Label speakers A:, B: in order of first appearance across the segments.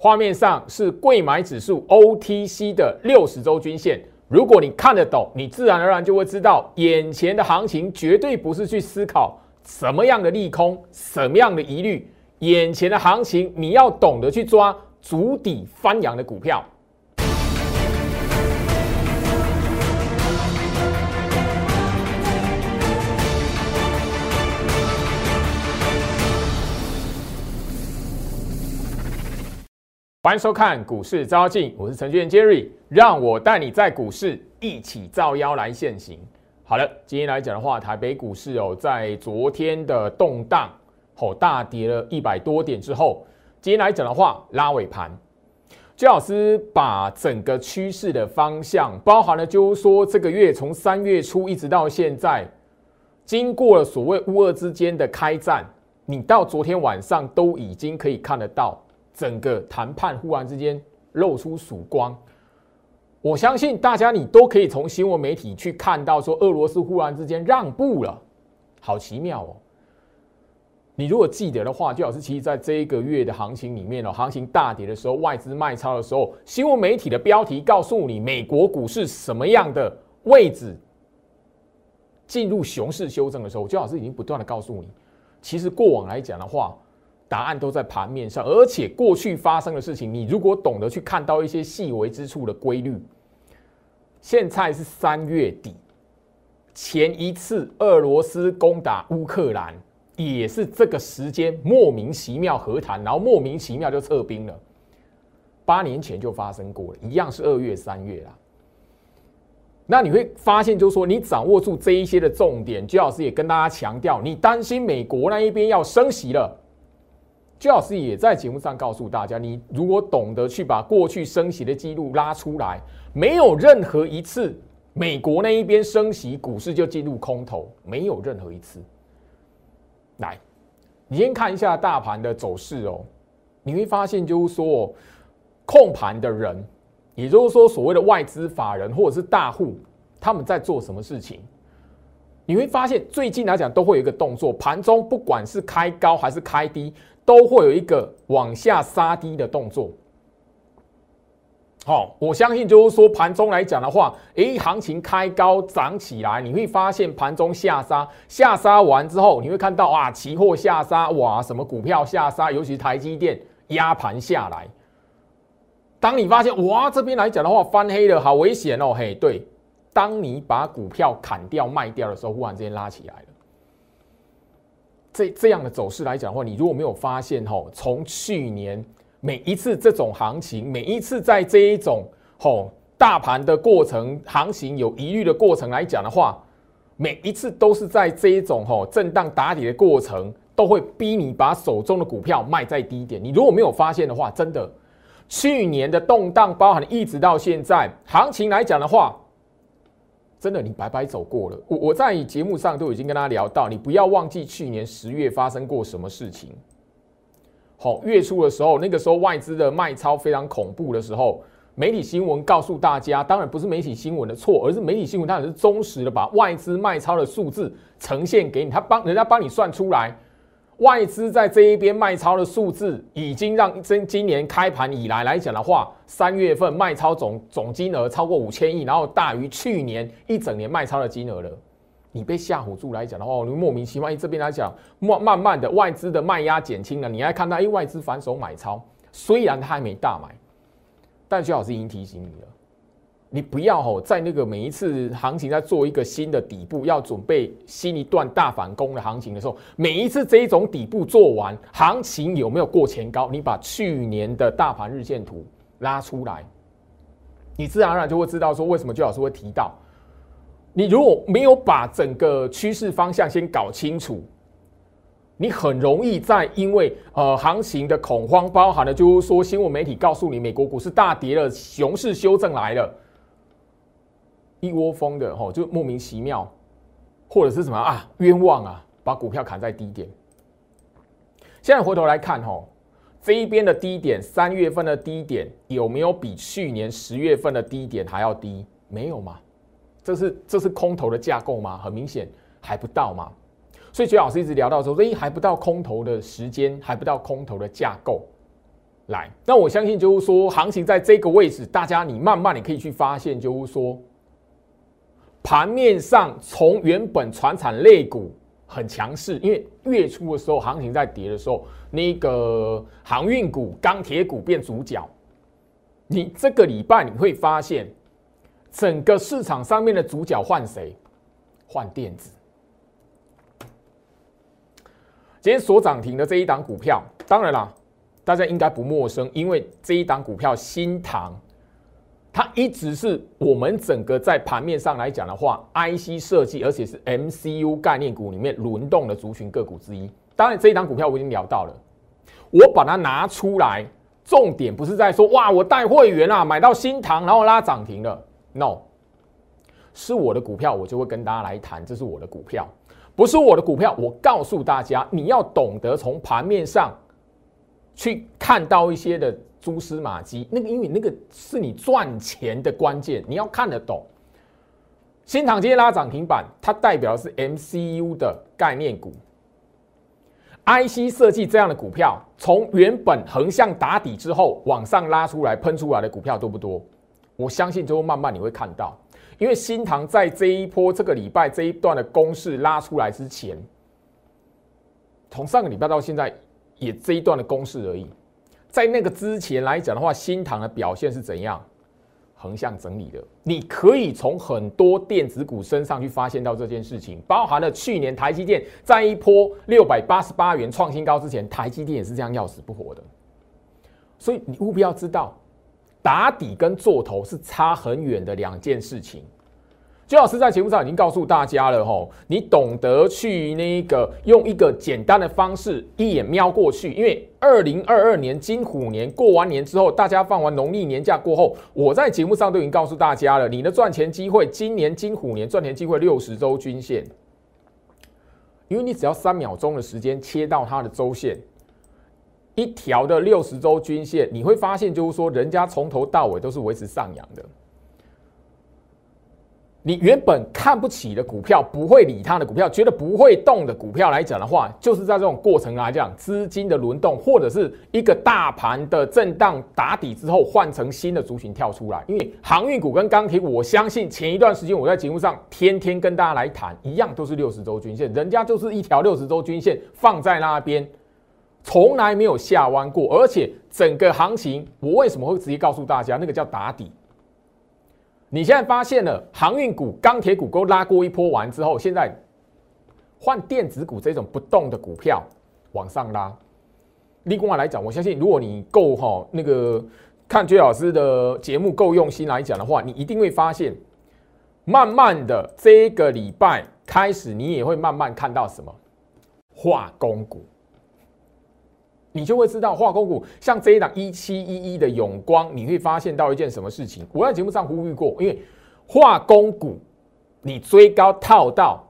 A: 画面上是贵买指数 OTC 的六十周均线。如果你看得懂，你自然而然就会知道，眼前的行情绝对不是去思考什么样的利空、什么样的疑虑。眼前的行情，你要懂得去抓足底翻扬的股票。欢迎收看股市招妖镜，我是程序员 Jerry，让我带你在股市一起造妖来现行。好了，今天来讲的话，台北股市哦，在昨天的动荡，吼大跌了一百多点之后，今天来讲的话，拉尾盘。朱老师把整个趋势的方向，包含了就是说，这个月从三月初一直到现在，经过了所谓乌俄之间的开战，你到昨天晚上都已经可以看得到。整个谈判忽然之间露出曙光，我相信大家你都可以从新闻媒体去看到，说俄罗斯忽然之间让步了，好奇妙哦！你如果记得的话，就老师其实在这一个月的行情里面哦，行情大跌的时候，外资卖超的时候，新闻媒体的标题告诉你美国股市什么样的位置进入熊市修正的时候，就老师已经不断的告诉你，其实过往来讲的话。答案都在盘面上，而且过去发生的事情，你如果懂得去看到一些细微之处的规律。现在是三月底，前一次俄罗斯攻打乌克兰，也是这个时间莫名其妙和谈，然后莫名其妙就撤兵了。八年前就发生过了，一样是二月、三月啦。那你会发现，就是说你掌握住这一些的重点，居老师也跟大家强调，你担心美国那一边要升息了。朱老师也在节目上告诉大家，你如果懂得去把过去升息的记录拉出来，没有任何一次美国那一边升息，股市就进入空头，没有任何一次。来，你先看一下大盘的走势哦，你会发现就是说，控盘的人，也就是说所谓的外资法人或者是大户，他们在做什么事情？你会发现最近来讲都会有一个动作，盘中不管是开高还是开低。都会有一个往下杀低的动作。好，我相信就是说盘中来讲的话，诶，行情开高涨起来，你会发现盘中下杀，下杀完之后，你会看到啊，期货下杀，哇，什么股票下杀，尤其是台积电压盘下来。当你发现哇，这边来讲的话翻黑了，好危险哦，嘿，对，当你把股票砍掉卖掉的时候，忽然之间拉起来了。这这样的走势来讲的话，你如果没有发现吼，从去年每一次这种行情，每一次在这一种吼大盘的过程行情有疑虑的过程来讲的话，每一次都是在这一种吼震荡打底的过程，都会逼你把手中的股票卖在低点。你如果没有发现的话，真的去年的动荡，包含一直到现在行情来讲的话。真的，你白白走过了。我我在节目上都已经跟他聊到，你不要忘记去年十月发生过什么事情。好，月初的时候，那个时候外资的卖超非常恐怖的时候，媒体新闻告诉大家，当然不是媒体新闻的错，而是媒体新闻它也是忠实的把外资卖超的数字呈现给你，他帮人家帮你算出来。外资在这一边卖超的数字，已经让今今年开盘以来来讲的话，三月份卖超总总金额超过五千亿，然后大于去年一整年卖超的金额了。你被吓唬住来讲的话，你莫名其妙，这边来讲，慢慢慢的外资的卖压减轻了，你还看到，哎，外资反手买超，虽然他还没大买，但徐老师已经提醒你了。你不要吼，在那个每一次行情在做一个新的底部，要准备新一段大反攻的行情的时候，每一次这一种底部做完，行情有没有过前高？你把去年的大盘日线图拉出来，你自然而然就会知道说为什么最老师会提到，你如果没有把整个趋势方向先搞清楚，你很容易在因为呃行情的恐慌，包含了就是说新闻媒体告诉你美国股市大跌了，熊市修正来了。一窝蜂的吼，就莫名其妙，或者是什么啊冤枉啊，把股票砍在低点。现在回头来看吼，这一边的低点，三月份的低点有没有比去年十月份的低点还要低？没有嘛？这是这是空头的架构吗？很明显还不到嘛。所以，徐老师一直聊到说，哎，还不到空头的时间，还不到空头的架构。来，那我相信就是说，行情在这个位置，大家你慢慢你可以去发现，就是说，盘面上从原本船产类股很强势，因为月初的时候行情在跌的时候，那个航运股、钢铁股变主角。你这个礼拜你会发现，整个市场上面的主角换谁？换电子。今天所涨停的这一档股票，当然啦，大家应该不陌生，因为这一档股票新唐，它一直是我们整个在盘面上来讲的话，IC 设计，而且是 MCU 概念股里面轮动的族群个股之一。当然，这一档股票我已经聊到了，我把它拿出来，重点不是在说哇，我带会员啊买到新塘，然后拉涨停了，no，是我的股票，我就会跟大家来谈，这是我的股票。不是我的股票，我告诉大家，你要懂得从盘面上去看到一些的蛛丝马迹。那个，因为那个是你赚钱的关键，你要看得懂。新塘今天拉涨停板，它代表的是 MCU 的概念股，IC 设计这样的股票，从原本横向打底之后往上拉出来喷出来的股票多不多？我相信，就会慢慢你会看到。因为新塘在这一波这个礼拜这一段的攻势拉出来之前，从上个礼拜到现在也这一段的攻势而已。在那个之前来讲的话，新塘的表现是怎样？横向整理的。你可以从很多电子股身上去发现到这件事情，包含了去年台积电在一波六百八十八元创新高之前，台积电也是这样要死不活的。所以你务必要知道。打底跟做头是差很远的两件事情。周老师在节目上已经告诉大家了吼，你懂得去那个用一个简单的方式一眼瞄过去，因为二零二二年金虎年过完年之后，大家放完农历年假过后，我在节目上都已经告诉大家了，你的赚钱机会，今年金虎年赚钱机会六十周均线，因为你只要三秒钟的时间切到它的周线。一条的六十周均线，你会发现，就是说，人家从头到尾都是维持上扬的。你原本看不起的股票，不会理它的股票，觉得不会动的股票来讲的话，就是在这种过程来讲，资金的轮动，或者是一个大盘的震荡打底之后，换成新的族群跳出来。因为航运股跟钢铁股，我相信前一段时间我在节目上天天跟大家来谈，一样都是六十周均线，人家就是一条六十周均线放在那边。从来没有下弯过，而且整个行情，我为什么会直接告诉大家，那个叫打底？你现在发现了航运股、钢铁股都拉过一波完之后，现在换电子股这种不动的股票往上拉。另外来讲，我相信如果你够哈那个看薛老师的节目够用心来讲的话，你一定会发现，慢慢的这个礼拜开始，你也会慢慢看到什么化工股。你就会知道化工股像这一档一七一一的永光，你会发现到一件什么事情？我在节目上呼吁过，因为化工股你追高套到，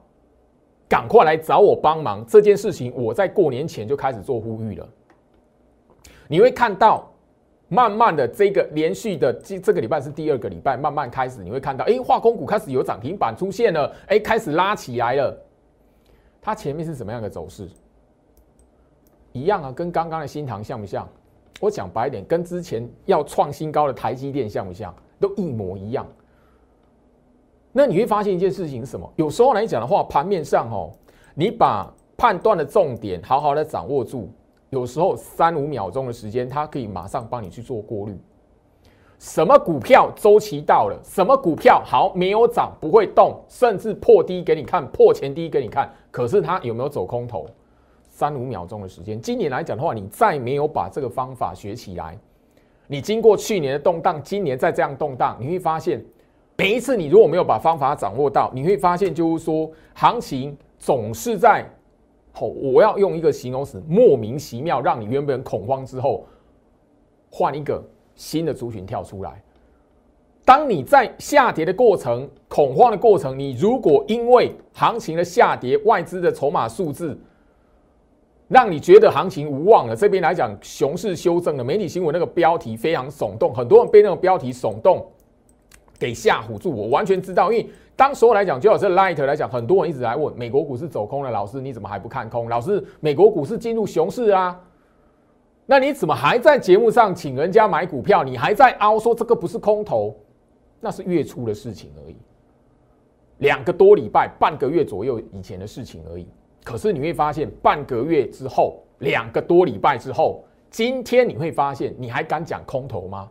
A: 赶快来找我帮忙这件事情，我在过年前就开始做呼吁了。你会看到，慢慢的这个连续的这这个礼拜是第二个礼拜，慢慢开始你会看到，哎，化工股开始有涨停板出现了，哎，开始拉起来了。它前面是什么样的走势？一样啊，跟刚刚的新塘像不像？我讲白一点，跟之前要创新高的台积电像不像？都一模一样。那你会发现一件事情是什么？有时候来讲的话，盘面上哦，你把判断的重点好好的掌握住，有时候三五秒钟的时间，它可以马上帮你去做过滤。什么股票周期到了？什么股票好没有涨不会动，甚至破低给你看，破前低给你看，可是它有没有走空头？三五秒钟的时间，今年来讲的话，你再没有把这个方法学起来，你经过去年的动荡，今年再这样动荡，你会发现，每一次你如果没有把方法掌握到，你会发现就是说，行情总是在，哦，我要用一个形容词，莫名其妙，让你原本恐慌之后，换一个新的族群跳出来。当你在下跌的过程、恐慌的过程，你如果因为行情的下跌、外资的筹码数字，让你觉得行情无望了。这边来讲，熊市修正了。媒体新闻那个标题非常耸动，很多人被那个标题耸动给吓唬住。我完全知道，因为当时候来讲，就好这 Light 来讲，很多人一直来问，美国股市走空了，老师你怎么还不看空？老师，美国股市进入熊市啊？那你怎么还在节目上请人家买股票？你还在凹说这个不是空头，那是月初的事情而已，两个多礼拜、半个月左右以前的事情而已。可是你会发现，半个月之后、两个多礼拜之后，今天你会发现，你还敢讲空头吗？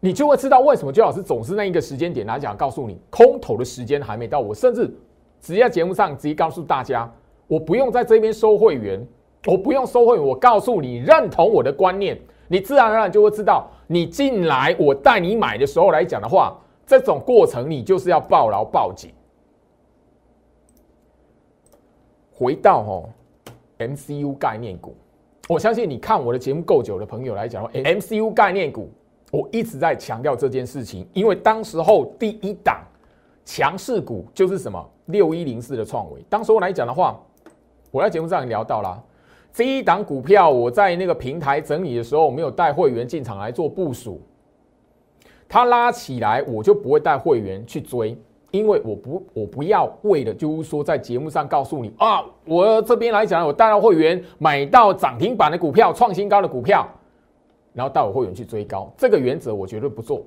A: 你就会知道为什么周老师总是那一个时间点来讲，告诉你空头的时间还没到。我甚至直接在节目上直接告诉大家，我不用在这边收会员。我不用收会员，我告诉你，认同我的观念，你自然而然就会知道，你进来我带你买的时候来讲的话，这种过程你就是要抱牢抱紧。回到哦，MCU 概念股，我相信你看我的节目够久的朋友来讲，MCU 概念股，我一直在强调这件事情，因为当时候第一档强势股就是什么六一零四的创维，当时候来讲的话，我在节目上聊到了。这一档股票，我在那个平台整理的时候，没有带会员进场来做部署。它拉起来，我就不会带会员去追，因为我不，我不要为了就是说在节目上告诉你啊，我这边来讲，我带到会员买到涨停板的股票、创新高的股票，然后带我会员去追高，这个原则我绝对不做。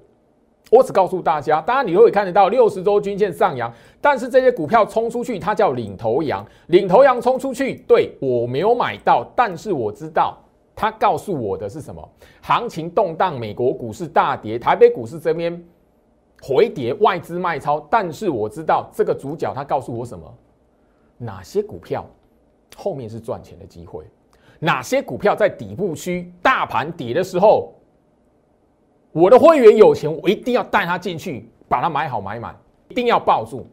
A: 我只告诉大家，当然你会看得到六十周均线上扬，但是这些股票冲出去，它叫领头羊。领头羊冲出去，对我没有买到，但是我知道它告诉我的是什么？行情动荡，美国股市大跌，台北股市这边回跌，外资卖超。但是我知道这个主角他告诉我什么？哪些股票后面是赚钱的机会？哪些股票在底部区大盘跌的时候？我的会员有钱，我一定要带他进去，把它买好买满，一定要抱住。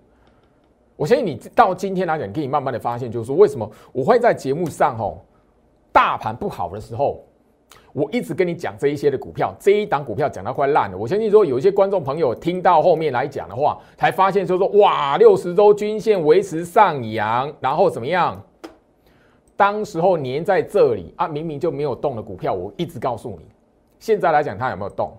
A: 我相信你到今天来讲，可以慢慢的发现，就是说为什么我会在节目上吼，大盘不好的时候，我一直跟你讲这一些的股票，这一档股票讲到快烂了。我相信说有一些观众朋友听到后面来讲的话，才发现就说哇，六十周均线维持上扬，然后怎么样？当时候粘在这里啊，明明就没有动的股票，我一直告诉你，现在来讲它有没有动？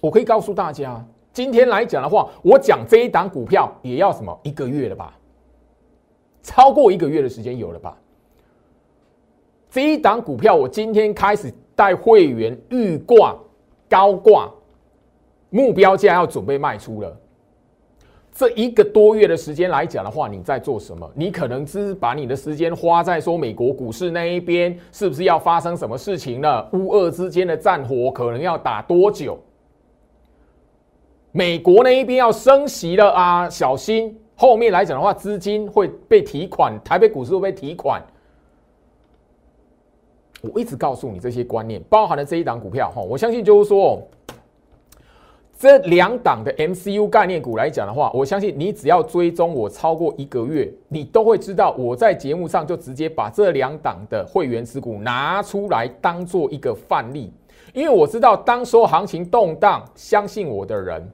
A: 我可以告诉大家，今天来讲的话，我讲这一档股票也要什么一个月了吧？超过一个月的时间有了吧？这一档股票我今天开始带会员预挂高挂，目标价要准备卖出了。这一个多月的时间来讲的话，你在做什么？你可能只是把你的时间花在说美国股市那一边是不是要发生什么事情了？乌俄之间的战火可能要打多久？美国那一边要升息了啊，小心后面来讲的话，资金会被提款，台北股市会被提款。我一直告诉你这些观念，包含了这一档股票哈，我相信就是说，这两档的 MCU 概念股来讲的话，我相信你只要追踪我超过一个月，你都会知道我在节目上就直接把这两档的会员持股拿出来当做一个范例，因为我知道当说行情动荡，相信我的人。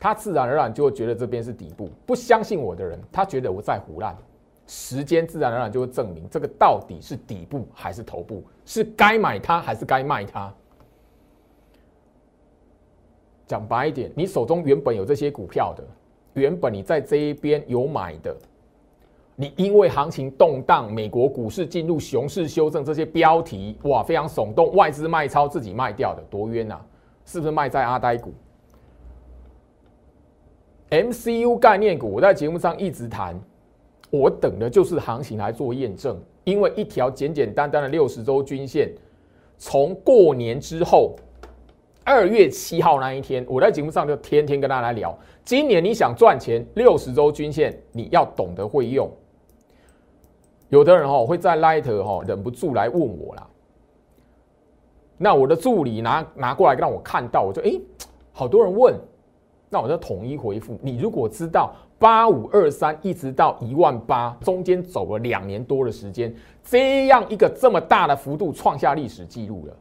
A: 他自然而然就会觉得这边是底部，不相信我的人，他觉得我在胡乱。时间自然而然就会证明这个到底是底部还是头部，是该买它还是该卖它。讲白一点，你手中原本有这些股票的，原本你在这一边有买的，你因为行情动荡，美国股市进入熊市修正，这些标题哇非常耸动，外资卖超自己卖掉的，多冤呐！是不是卖在阿呆股？MCU 概念股，我在节目上一直谈，我等的就是行情来做验证。因为一条简简单单的六十周均线，从过年之后二月七号那一天，我在节目上就天天跟大家来聊。今年你想赚钱，六十周均线你要懂得会用。有的人哈会在 Light 哈忍不住来问我啦，那我的助理拿拿过来让我看到，我就哎，好多人问。那我就统一回复你。如果知道八五二三一直到一万八，中间走了两年多的时间，这样一个这么大的幅度创下历史记录了。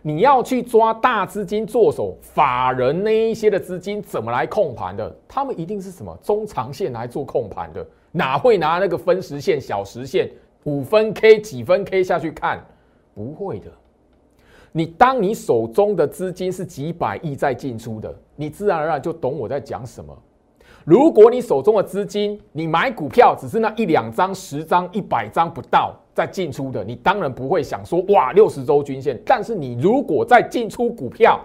A: 你要去抓大资金做手，法人那一些的资金怎么来控盘的？他们一定是什么中长线来做控盘的，哪会拿那个分时线、小时线、五分 K、几分 K 下去看？不会的。你当你手中的资金是几百亿在进出的，你自然而然就懂我在讲什么。如果你手中的资金，你买股票只是那一两张、十张、一百张不到在进出的，你当然不会想说哇六十周均线。但是你如果在进出股票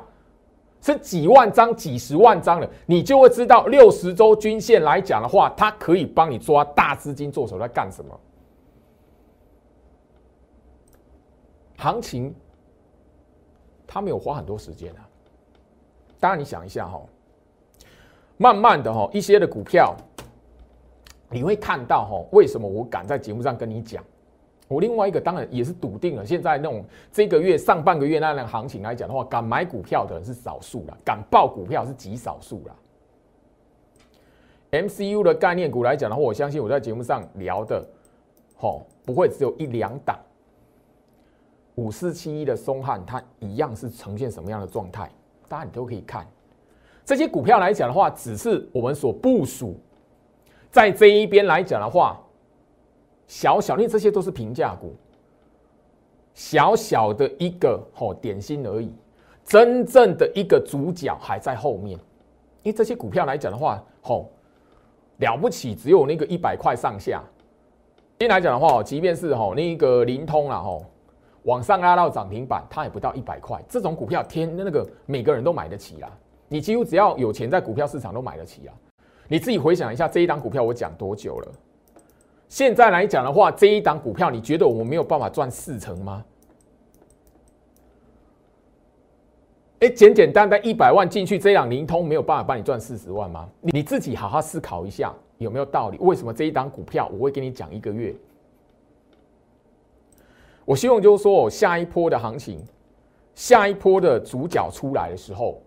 A: 是几万张、几十万张的，你就会知道六十周均线来讲的话，它可以帮你抓大资金做手在干什么。行情他没有花很多时间啊。当然你想一下哈。慢慢的哈，一些的股票，你会看到哈，为什么我敢在节目上跟你讲？我另外一个当然也是笃定了，现在那种这个月上半个月那样的行情来讲的话，敢买股票的人是少数了，敢报股票是极少数了。MCU 的概念股来讲的话，我相信我在节目上聊的，吼，不会只有一两档。五四七一的松汉，它一样是呈现什么样的状态？大家你都可以看。这些股票来讲的话，只是我们所部署在这一边来讲的话，小小，因为这些都是平价股，小小的一个哦点心而已。真正的一个主角还在后面，因为这些股票来讲的话，吼了不起，只有那个一百块上下。今天来讲的话，即便是吼那个灵通了吼，往上拉到涨停板，它也不到一百块。这种股票，天那个每个人都买得起啦。你几乎只要有钱，在股票市场都买得起啊！你自己回想一下，这一档股票我讲多久了？现在来讲的话，这一档股票，你觉得我们没有办法赚四成吗？哎，简简单单一百万进去，这样灵通没有办法帮你赚四十万吗？你自己好好思考一下，有没有道理？为什么这一档股票我会跟你讲一个月？我希望就是说我，下一波的行情，下一波的主角出来的时候。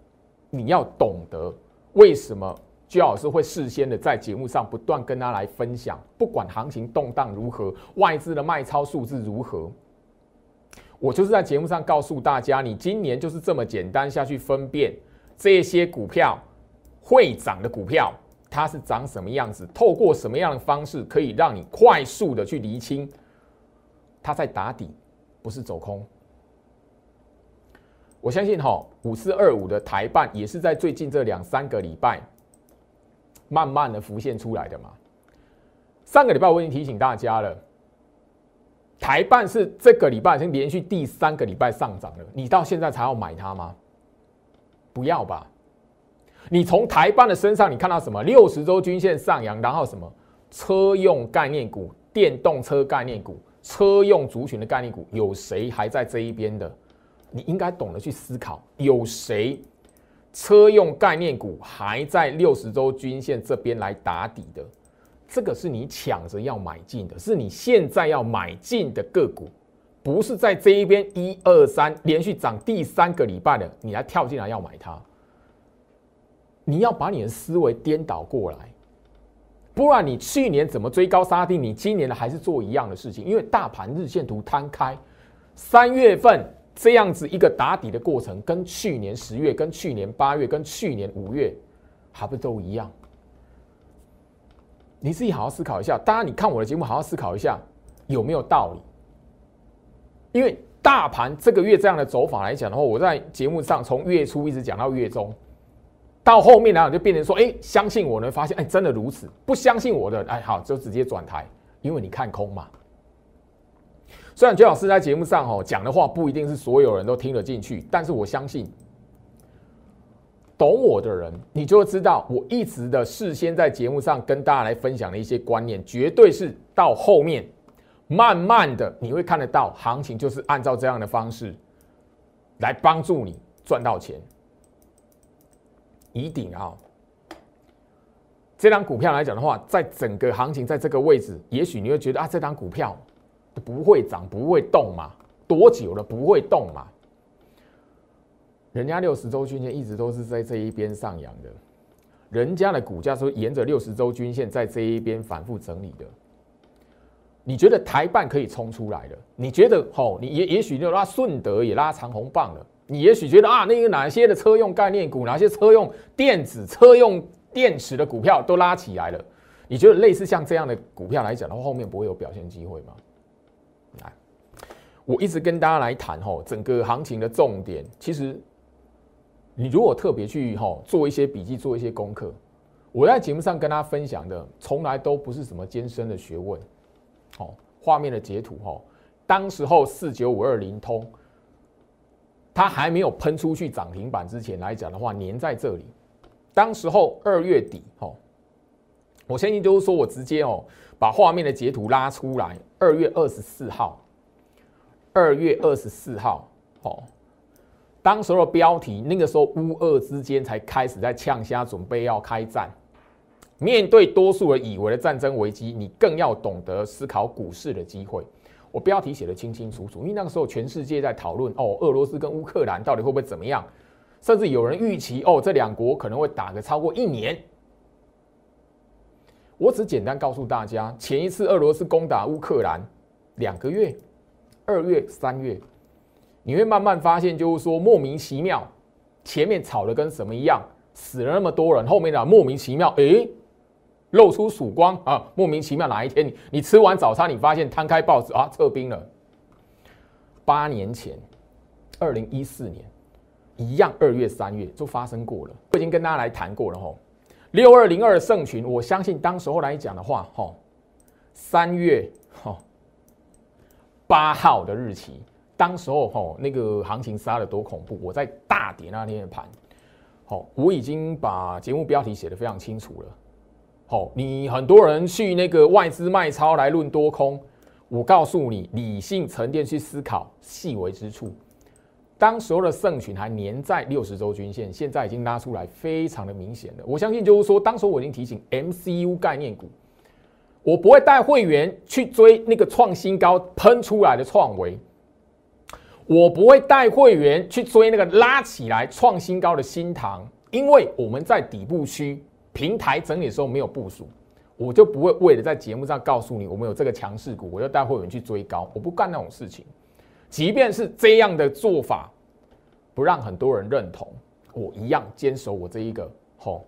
A: 你要懂得为什么居老师会事先的在节目上不断跟他来分享，不管行情动荡如何，外资的卖超数字如何，我就是在节目上告诉大家，你今年就是这么简单下去分辨这些股票会涨的股票，它是长什么样子，透过什么样的方式可以让你快速的去厘清它在打底，不是走空。我相信哈，五四二五的台办也是在最近这两三个礼拜，慢慢的浮现出来的嘛。上个礼拜我已经提醒大家了，台办是这个礼拜已经连续第三个礼拜上涨了，你到现在才要买它吗？不要吧！你从台办的身上你看到什么？六十周均线上扬，然后什么？车用概念股、电动车概念股、车用族群的概念股，有谁还在这一边的？你应该懂得去思考，有谁车用概念股还在六十周均线这边来打底的？这个是你抢着要买进的，是你现在要买进的个股，不是在这一边一二三连续涨第三个礼拜的，你来跳进来要买它。你要把你的思维颠倒过来，不然你去年怎么追高杀低，你今年的还是做一样的事情，因为大盘日线图摊开，三月份。这样子一个打底的过程，跟去年十月、跟去年八月、跟去年五月，还不都一样？你自己好好思考一下。当然，你看我的节目，好好思考一下有没有道理。因为大盘这个月这样的走法来讲的话，我在节目上从月初一直讲到月中，到后面呢就变成说：哎，相信我呢，发现哎真的如此；不相信我的，哎好就直接转台，因为你看空嘛。虽然娟老师在节目上哦讲的话不一定是所有人都听得进去，但是我相信懂我的人，你就会知道我一直的事先在节目上跟大家来分享的一些观念，绝对是到后面慢慢的你会看得到行情就是按照这样的方式来帮助你赚到钱。以顶啊，这张股票来讲的话，在整个行情在这个位置，也许你会觉得啊，这张股票。不会涨，不会动嘛？多久了不会动嘛？人家六十周均线一直都是在这一边上扬的，人家的股价是沿着六十周均线在这一边反复整理的。你觉得台办可以冲出来的？你觉得吼？你也也许就拉顺德也拉长红棒了。你也许觉得啊，那个哪些的车用概念股，哪些车用电子、车用电池的股票都拉起来了。你觉得类似像这样的股票来讲的话，后面不会有表现机会吗？来，我一直跟大家来谈吼，整个行情的重点，其实你如果特别去吼做一些笔记，做一些功课，我在节目上跟大家分享的，从来都不是什么艰深的学问。好，画面的截图哈，当时候四九五二零通，它还没有喷出去涨停板之前来讲的话，粘在这里。当时候二月底哈，我相信就是说我直接哦，把画面的截图拉出来。二月二十四号，二月二十四号，哦。当时的标题，那个时候乌俄之间才开始在呛虾，准备要开战。面对多数人以为的战争危机，你更要懂得思考股市的机会。我标题写的清清楚楚，因为那个时候全世界在讨论哦，俄罗斯跟乌克兰到底会不会怎么样，甚至有人预期哦，这两国可能会打个超过一年。我只简单告诉大家，前一次俄罗斯攻打乌克兰两个月，二月、三月。你会慢慢发现，就是说莫名其妙，前面吵的跟什么一样，死了那么多人，后面的莫名其妙，哎，露出曙光啊！莫名其妙哪一天你你吃完早餐，你发现摊开报纸啊，撤兵了。八年前，二零一四年，一样二月三月就发生过了，我已经跟大家来谈过了吼。六二零二圣群，我相信当时候来讲的话，吼，三月吼八号的日期。当时候吼，那个行情杀的多恐怖！我在大跌那天的盘，好，我已经把节目标题写的非常清楚了。哦，你很多人去那个外资卖超来论多空，我告诉你，理性沉淀去思考细微之处。当时候的圣群还粘在六十周均线，现在已经拉出来，非常的明显了。我相信就是说，当时我已经提醒 MCU 概念股，我不会带会员去追那个创新高喷出来的创维。我不会带会员去追那个拉起来创新高的新塘，因为我们在底部区平台整理的时候没有部署，我就不会为了在节目上告诉你我们有这个强势股，我就带会员去追高，我不干那种事情。即便是这样的做法不让很多人认同，我一样坚守我这一个吼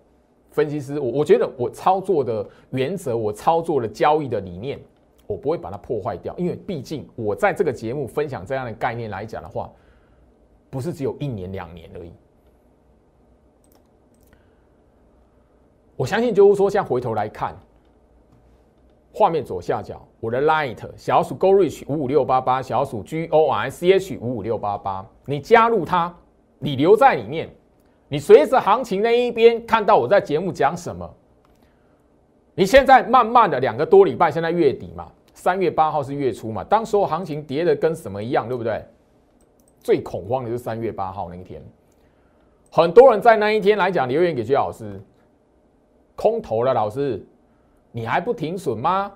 A: 分析师，我我觉得我操作的原则，我操作的交易的理念。我不会把它破坏掉，因为毕竟我在这个节目分享这样的概念来讲的话，不是只有一年两年而已。我相信就是说，现在回头来看，画面左下角我的 Light 小鼠 Go Reach 五五六八八小鼠 G O R C H 五五六八八，你加入它，你留在里面，你随着行情那一边看到我在节目讲什么。你现在慢慢的两个多礼拜，现在月底嘛，三月八号是月初嘛，当时候行情跌的跟什么一样，对不对？最恐慌的就是三月八号那一天，很多人在那一天来讲留言给薛老师，空头了，老师，你还不停损吗？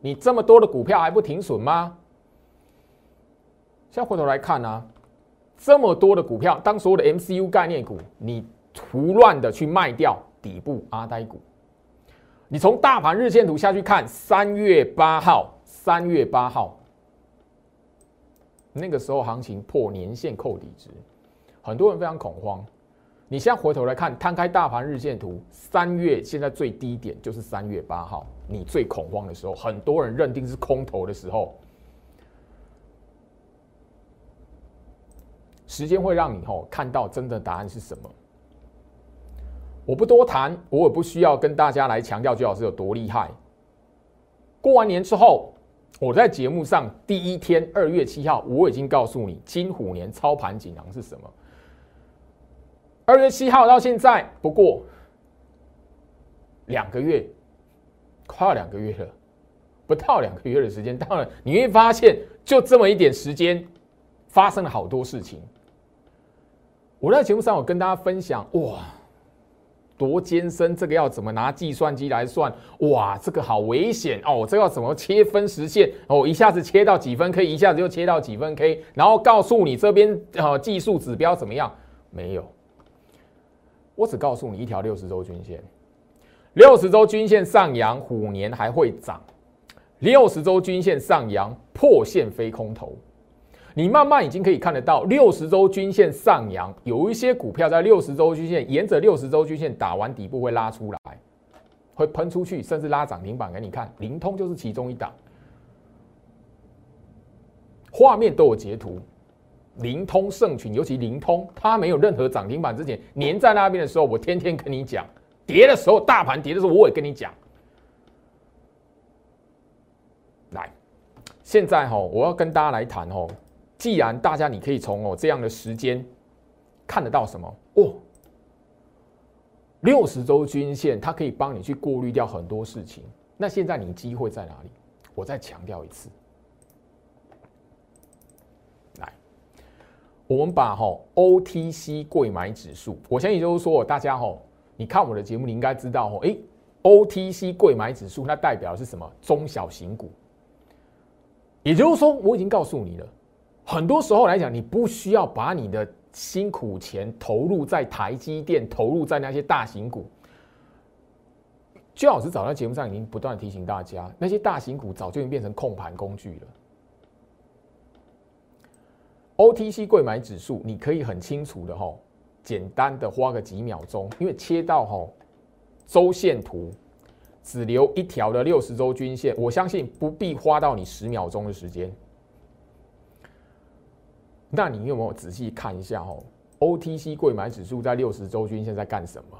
A: 你这么多的股票还不停损吗？现在回头来看呢，这么多的股票，当所有的 MCU 概念股，你胡乱的去卖掉底部阿呆股。你从大盘日线图下去看，三月八号，三月八号，那个时候行情破年线扣底值，很多人非常恐慌。你现在回头来看，摊开大盘日线图，三月现在最低点就是三月八号，你最恐慌的时候，很多人认定是空头的时候，时间会让你吼看到真的答案是什么。我不多谈，我也不需要跟大家来强调，最老师有多厉害。过完年之后，我在节目上第一天二月七号，我已经告诉你金虎年操盘锦囊是什么。二月七号到现在，不过两个月，快要两个月了，不到两个月的时间，当然你会发现，就这么一点时间，发生了好多事情。我在节目上有跟大家分享，哇！多艰深，这个要怎么拿计算机来算？哇，这个好危险哦！这个要怎么切分时线？哦，一下子切到几分 K，一下子又切到几分 K，然后告诉你这边呃技术指标怎么样？没有，我只告诉你一条六十周均线，六十周均线上扬，虎年还会涨；六十周均线上扬，破线非空头。你慢慢已经可以看得到，六十周均线上扬，有一些股票在六十周均线沿着六十周均线打完底部会拉出来，会喷出去，甚至拉涨停板给你看。灵通就是其中一档，画面都有截图。灵通盛群，尤其灵通，它没有任何涨停板之前，粘在那边的时候，我天天跟你讲，跌的时候，大盘跌的时候，我也跟你讲。来，现在哈，我要跟大家来谈哦。既然大家你可以从哦这样的时间看得到什么哦，六十周均线它可以帮你去过滤掉很多事情。那现在你机会在哪里？我再强调一次。我们把哈 OTC 贵买指数，我相信就是说大家哈，你看我的节目，你应该知道哈，哎，OTC 贵买指数，它代表是什么？中小型股。也就是说，我已经告诉你了。很多时候来讲，你不需要把你的辛苦钱投入在台积电，投入在那些大型股。最老师早在节目上已经不断提醒大家，那些大型股早就已经变成控盘工具了。OTC 贵买指数，你可以很清楚的哈，简单的花个几秒钟，因为切到哈周线图。只留一条的六十周均线，我相信不必花到你十秒钟的时间。那你有没有仔细看一下哦？OTC 贵买指数在六十周均线在干什么？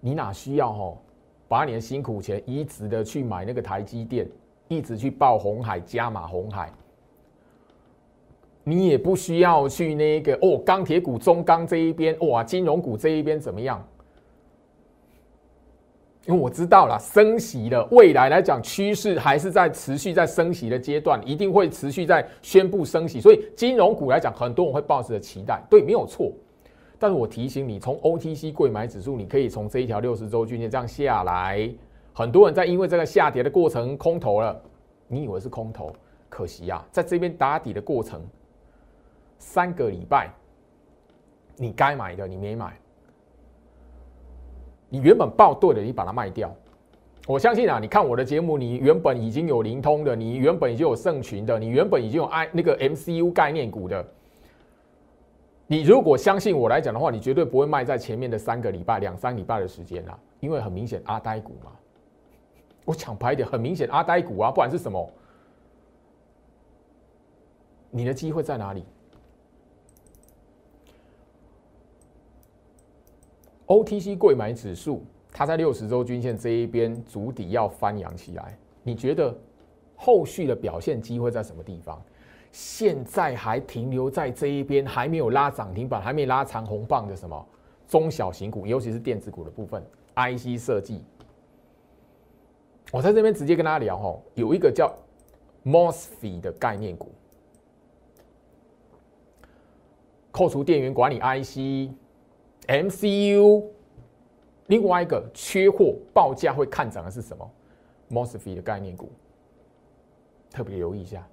A: 你哪需要哦？把你的辛苦钱一直的去买那个台积电，一直去报红海加码红海，你也不需要去那个哦钢铁股中钢这一边哇，金融股这一边怎么样？因为我知道了，升息的未来来讲，趋势还是在持续在升息的阶段，一定会持续在宣布升息，所以金融股来讲，很多人会抱着期待，对，没有错。但是我提醒你，从 OTC 贵买指数，你可以从这一条六十周均线这样下来，很多人在因为这个下跌的过程空头了，你以为是空头，可惜啊，在这边打底的过程，三个礼拜，你该买的你没买。你原本报对的，你把它卖掉。我相信啊，你看我的节目，你原本已经有灵通的，你原本已经有盛群的，你原本已经有 I 那个 MCU 概念股的。你如果相信我来讲的话，你绝对不会卖在前面的三个礼拜、两三礼拜的时间啊，因为很明显阿呆股嘛。我抢牌点，很明显阿呆股啊，不管是什么，你的机会在哪里？OTC 贵买指数，它在六十周均线这一边足底要翻扬起来，你觉得后续的表现机会在什么地方？现在还停留在这一边，还没有拉涨停板，还没拉长红棒的什么中小型股，尤其是电子股的部分，IC 设计。我在这边直接跟大家聊哈，有一个叫 MOSFET 的概念股，扣除电源管理 IC。MCU，另外一个缺货报价会看涨的是什么？MOSFET 的概念股，特别留意一下。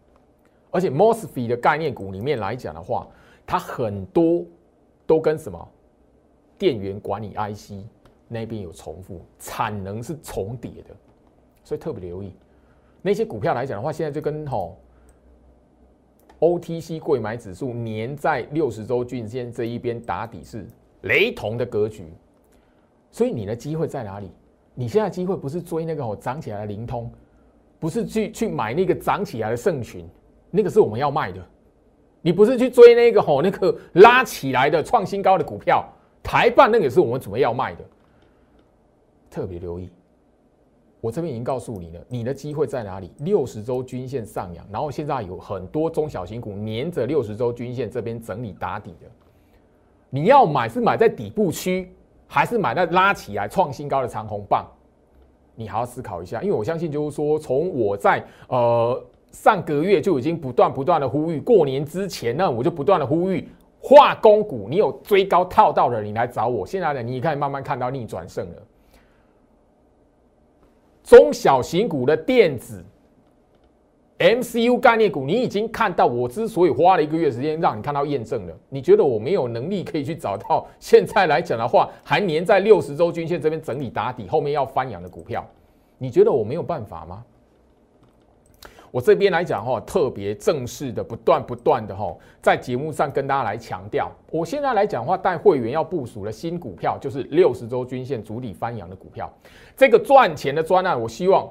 A: 而且 MOSFET 的概念股里面来讲的话，它很多都跟什么电源管理 IC 那边有重复，产能是重叠的，所以特别留意那些股票来讲的话，现在就跟吼 OTC 贵买指数粘在六十周均线这一边打底是。雷同的格局，所以你的机会在哪里？你现在机会不是追那个哦涨起来的灵通，不是去去买那个涨起来的圣群，那个是我们要卖的。你不是去追那个吼那个拉起来的创新高的股票，台办那个是我们准备要卖的。特别留意，我这边已经告诉你了，你的机会在哪里？六十周均线上扬，然后现在有很多中小型股粘着六十周均线这边整理打底的。你要买是买在底部区，还是买在拉起来创新高的长红棒？你还要思考一下，因为我相信就是说，从我在呃上个月就已经不断不断的呼吁，过年之前呢，我就不断的呼吁化工股，你有追高套到的，你来找我。现在呢，你可以慢慢看到逆转胜了，中小型股的电子。MCU 概念股，你已经看到。我之所以花了一个月时间让你看到验证了，你觉得我没有能力可以去找到？现在来讲的话，还粘在六十周均线这边整理打底，后面要翻扬的股票，你觉得我没有办法吗？我这边来讲哈，特别正式的，不断不断的哈，在节目上跟大家来强调，我现在来讲话带会员要部署的新股票，就是六十周均线主体翻扬的股票，这个赚钱的专案，我希望。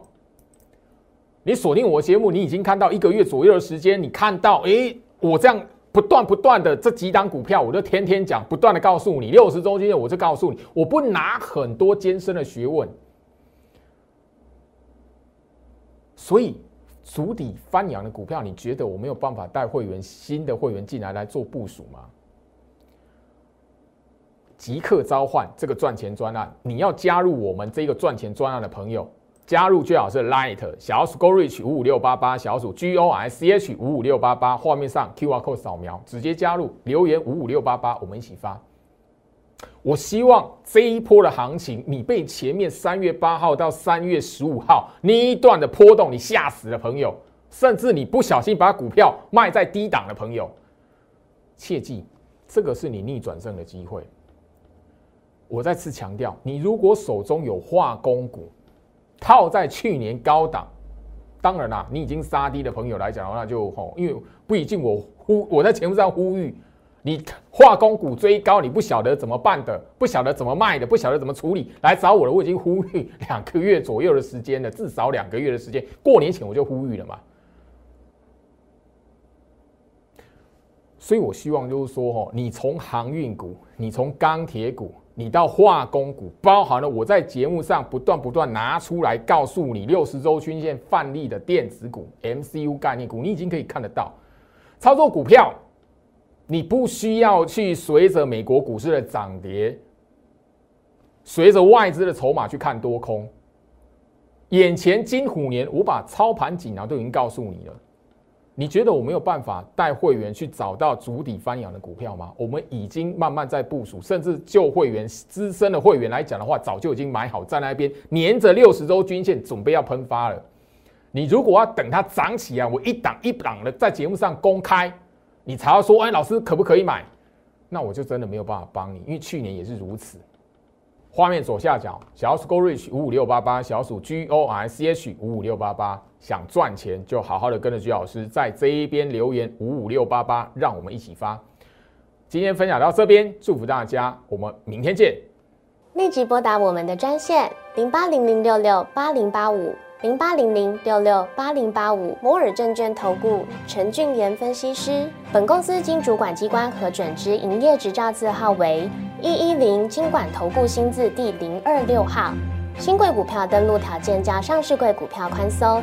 A: 你锁定我节目，你已经看到一个月左右的时间，你看到，哎，我这样不断不断的这几档股票，我就天天讲，不断的告诉你，六十周均线我就告诉你，我不拿很多艰深的学问，所以足底翻扬的股票，你觉得我没有办法带会员新的会员进来来做部署吗？即刻召唤这个赚钱专案，你要加入我们这个赚钱专案的朋友，加入最好是 Light 小鼠 Go Reach 五五六八八小鼠 G O I C H 五五六八八，画面上 Q R code 扫描，直接加入，留言五五六八八，我们一起发。我希望这一波的行情，你被前面三月八号到三月十五号那一段的波动你吓死的朋友，甚至你不小心把股票卖在低档的朋友，切记，这个是你逆转胜的机会。我再次强调，你如果手中有化工股套在去年高档，当然啦，你已经杀低的朋友来讲的话，那就吼，因为不一定我呼我在节目上呼吁，你化工股追高，你不晓得怎么办的，不晓得怎么卖的，不晓得怎么处理，来找我了。我已经呼吁两个月左右的时间了，至少两个月的时间，过年前我就呼吁了嘛。所以我希望就是说，吼，你从航运股，你从钢铁股。你到化工股，包含了我在节目上不断不断拿出来告诉你六十周均线范例的电子股、MCU 概念股，你已经可以看得到。操作股票，你不需要去随着美国股市的涨跌，随着外资的筹码去看多空。眼前金虎年，我把操盘锦囊都已经告诉你了。你觉得我没有办法带会员去找到足底翻扬的股票吗？我们已经慢慢在部署，甚至旧会员、资深的会员来讲的话，早就已经买好在那边，黏着六十周均线，准备要喷发了。你如果要等它涨起来，我一档一档的在节目上公开，你才要说，哎，老师可不可以买？那我就真的没有办法帮你，因为去年也是如此。画面左下角，小鼠 Go Reach 五五六八八，小鼠 G O R C H 五五六八八。想赚钱就好好的跟着居老师在这一边留言五五六八八，让我们一起发。今天分享到这边，祝福大家，我们明天见。
B: 立即拨打我们的专线零八零零六六八零八五零八零零六六八零八五摩尔证券投顾陈俊言分析师。本公司经主管机关核准之营业执照字号为一一零金管投顾新字第零二六号。新贵股票登录条件较上市贵股票宽松。